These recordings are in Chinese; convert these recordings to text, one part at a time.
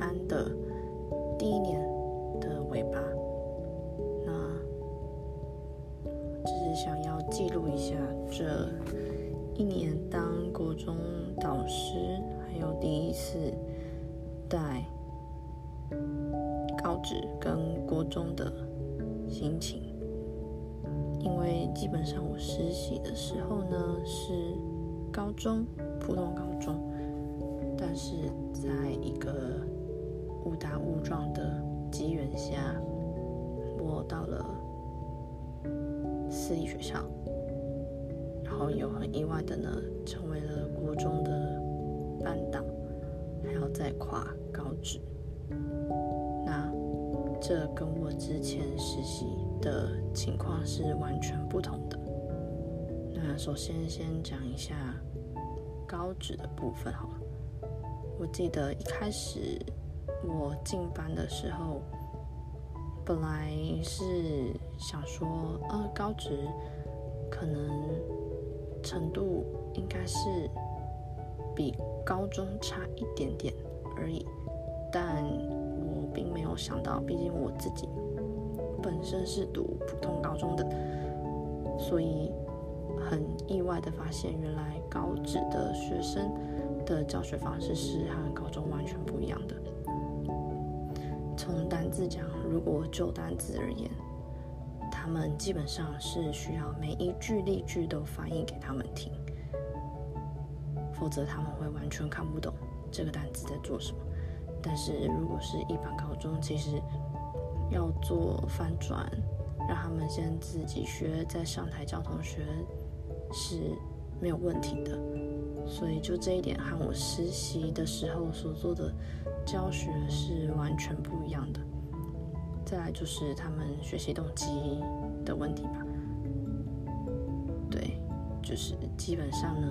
安的第一年的尾巴。那只是想要记录一下这一年当国中导师还有第一次带高职跟国中的心情因为基本上我实习的时候呢是高中普通高中但是在一个误打误撞的机缘下，我到了私立学校，然后又很意外的呢成为了国中的班导，还要再跨高职。那这跟我之前实习的情况是完全不同的。那首先先讲一下高职的部分好了。我记得一开始我进班的时候，本来是想说，呃，高职可能程度应该是比高中差一点点而已，但我并没有想到，毕竟我自己本身是读普通高中的，所以很意外的发现，原来高职的学生的教学方式是和高中完全不一样的。从单字讲，如果就单字而言，他们基本上是需要每一句例句都翻译给他们听，否则他们会完全看不懂这个单词在做什么。但是如果是一般高中，其实要做翻转，让他们先自己学，再上台教同学是没有问题的。所以就这一点和我实习的时候所做的教学是完全不一样的。再来就是他们学习动机的问题吧。对，就是基本上呢，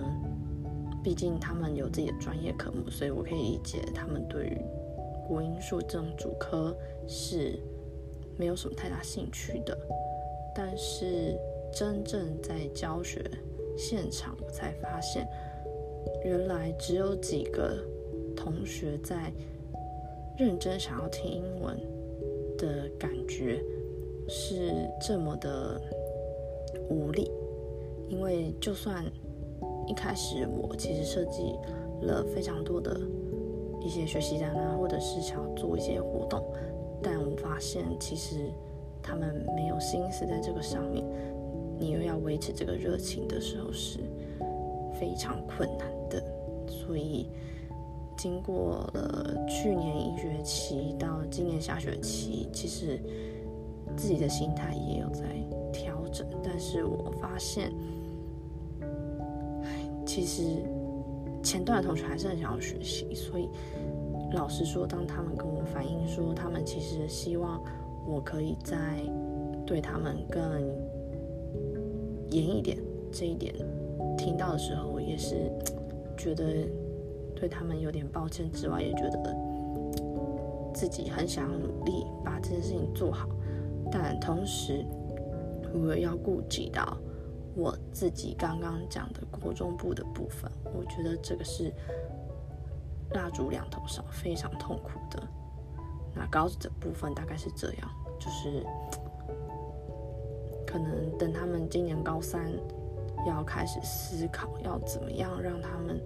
毕竟他们有自己的专业科目，所以我可以理解他们对于国英数这种主科是没有什么太大兴趣的。但是真正在教学现场，我才发现。原来只有几个同学在认真想要听英文的感觉是这么的无力，因为就算一开始我其实设计了非常多的一些学习单啊，或者是想要做一些活动，但我发现其实他们没有心思在这个上面，你又要维持这个热情的时候是非常困难的。所以，经过了去年一学期到今年下学期，其实自己的心态也有在调整。但是我发现，其实前段的同学还是很想要学习。所以，老实说，当他们跟我反映说，他们其实希望我可以再对他们更严一点，这一点听到的时候，也是。觉得对他们有点抱歉之外，也觉得自己很想努力把这件事情做好，但同时我要顾及到我自己刚刚讲的国中部的部分，我觉得这个是蜡烛两头烧，非常痛苦的。那高职的部分大概是这样，就是可能等他们今年高三。要开始思考，要怎么样让他们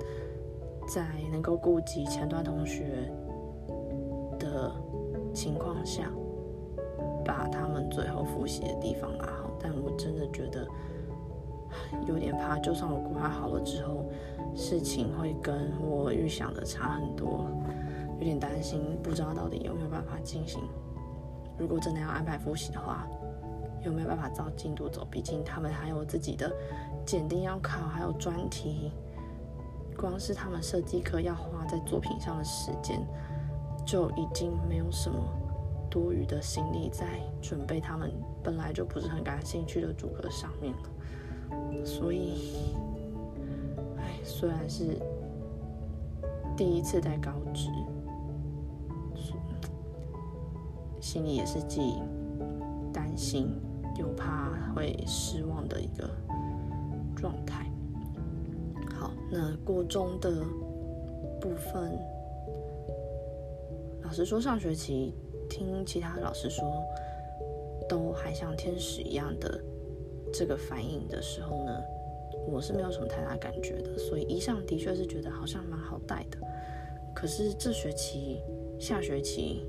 在能够顾及前端同学的情况下，把他们最后复习的地方拿好。但我真的觉得有点怕，就算我规划好了之后，事情会跟我预想的差很多，有点担心，不知道到底有没有办法进行。如果真的要安排复习的话，有没有办法照进度走？毕竟他们还有自己的。检定要考，还有专题，光是他们设计课要花在作品上的时间，就已经没有什么多余的心力在准备他们本来就不是很感兴趣的主课上面了。所以，哎，虽然是第一次在高职，心里也是既担心又怕会失望的一个。状态好，那国中的部分，老师说上学期听其他老师说，都还像天使一样的这个反应的时候呢，我是没有什么太大感觉的，所以一上的确是觉得好像蛮好带的。可是这学期下学期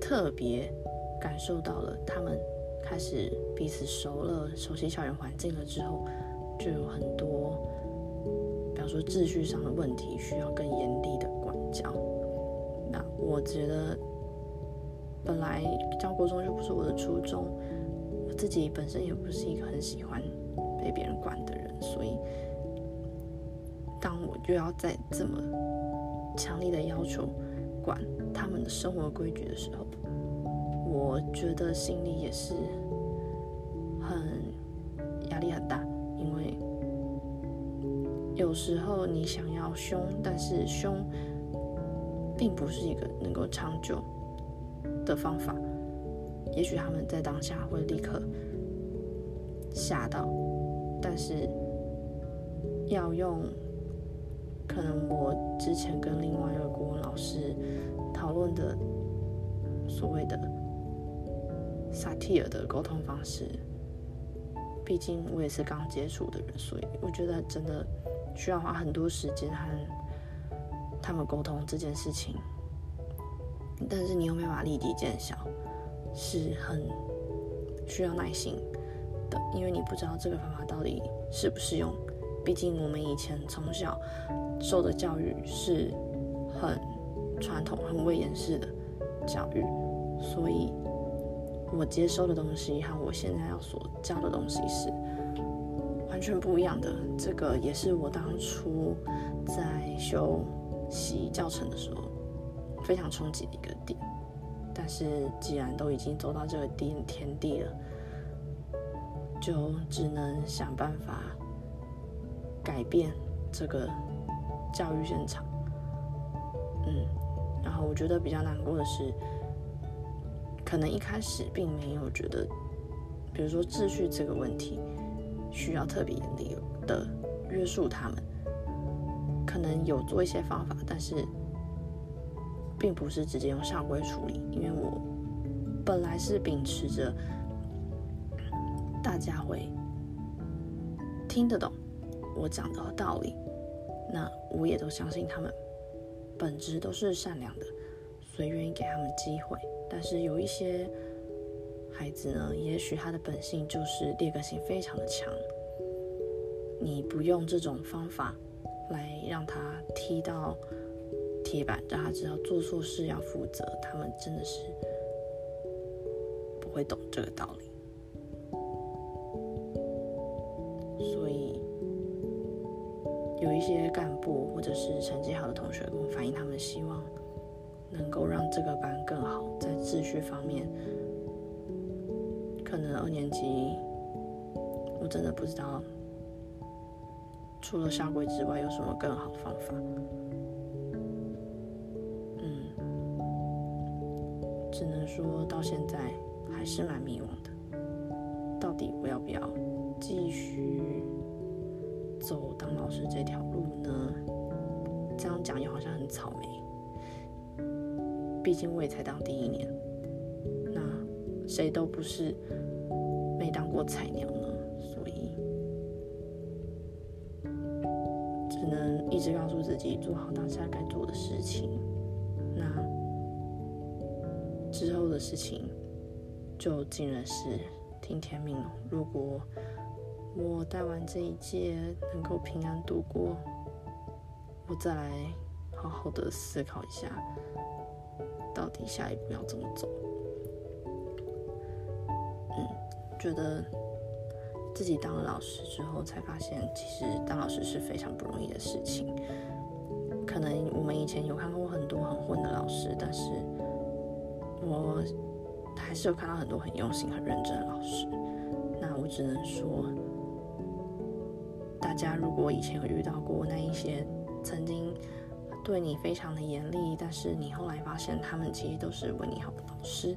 特别感受到了，他们开始彼此熟了，熟悉校园环境了之后，就有很多，说秩序上的问题，需要更严厉的管教。那我觉得，本来教国中就不是我的初衷，我自己本身也不是一个很喜欢被别人管的人，所以当我又要在这么强力的要求管他们的生活规矩的时候，我觉得心里也是很压力很大，因为有时候你想要凶，但是凶并不是一个能够长久的方法。也许他们在当下会立刻吓到，但是要用。可能我之前跟另外一个国文老师讨论的所谓的萨提尔的沟通方式，毕竟我也是刚接触的人，所以我觉得真的需要花很多时间和他们沟通这件事情。但是你又没办法立即见效，是很需要耐心的，因为你不知道这个方法到底适不适用。毕竟我们以前从小。受的教育是很传统、很威严式的教育，所以我接收的东西和我现在要所教的东西是完全不一样的。这个也是我当初在修习教程的时候非常冲击的一个点。但是既然都已经走到这个地天地了，就只能想办法改变这个。教育现场，嗯，然后我觉得比较难过的是，可能一开始并没有觉得，比如说秩序这个问题需要特别严厉的约束他们，可能有做一些方法，但是并不是直接用校规处理，因为我本来是秉持着大家会听得懂我讲的道理。那我也都相信他们本质都是善良的，所以愿意给他们机会。但是有一些孩子呢，也许他的本性就是劣根性非常的强，你不用这种方法来让他踢到铁板，让他知道做错事要负责，他们真的是不会懂这个道理。所以有一些干部或者是成绩好的同学跟我反映，他们希望能够让这个班更好，在秩序方面，可能二年级我真的不知道，除了下跪之外有什么更好的方法。嗯，只能说到现在还是蛮迷惘的，到底我要不要继续？走当老师这条路呢？这样讲又好像很草莓。毕竟我也才当第一年，那谁都不是没当过菜鸟呢，所以只能一直告诉自己做好当下该做的事情。那之后的事情就尽然是听天命了。如果我带完这一届能够平安度过，我再来好好的思考一下，到底下一步要怎么走。觉得自己当了老师之后，才发现其实当老师是非常不容易的事情。可能我们以前有看过很多很混的老师，但是我还是有看到很多很用心、很认真的老师。那我只能说。大家如果以前有遇到过那一些曾经对你非常的严厉，但是你后来发现他们其实都是为你好的老师，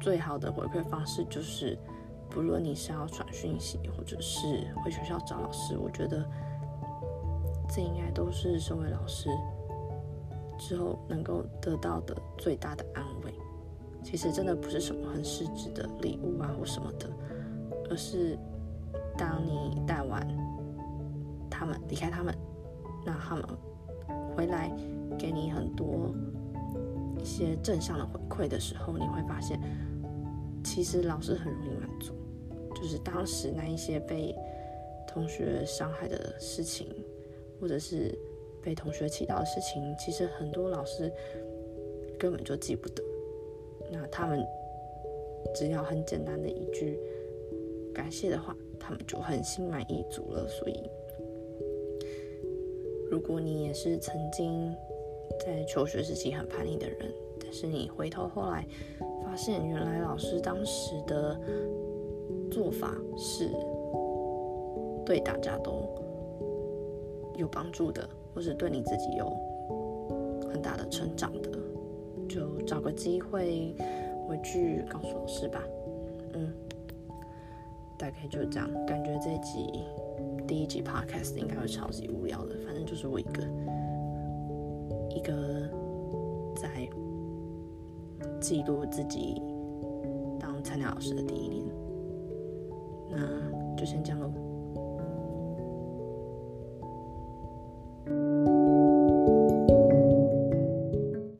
最好的回馈方式就是，不论你是要传讯息，或者是回学校找老师，我觉得这应该都是身为老师之后能够得到的最大的安慰。其实真的不是什么很实质的礼物啊或什么的。而是当你带完他们离开他们，那他们回来给你很多一些正向的回馈的时候，你会发现，其实老师很容易满足，就是当时那一些被同学伤害的事情，或者是被同学气到的事情，其实很多老师根本就记不得，那他们。只要很简单的一句感谢的话，他们就很心满意足了。所以，如果你也是曾经在求学时期很叛逆的人，是你回头后来发现，原来老师当时的做法是对大家都有帮助的，或是对你自己有很大的成长的，就找个机会。回去告诉老师吧，嗯，大概就是这样。感觉这集第一集 podcast 应该会超级无聊的，反正就是我一个一个在记录自己当菜鸟老师的第一年，那就先这样喽。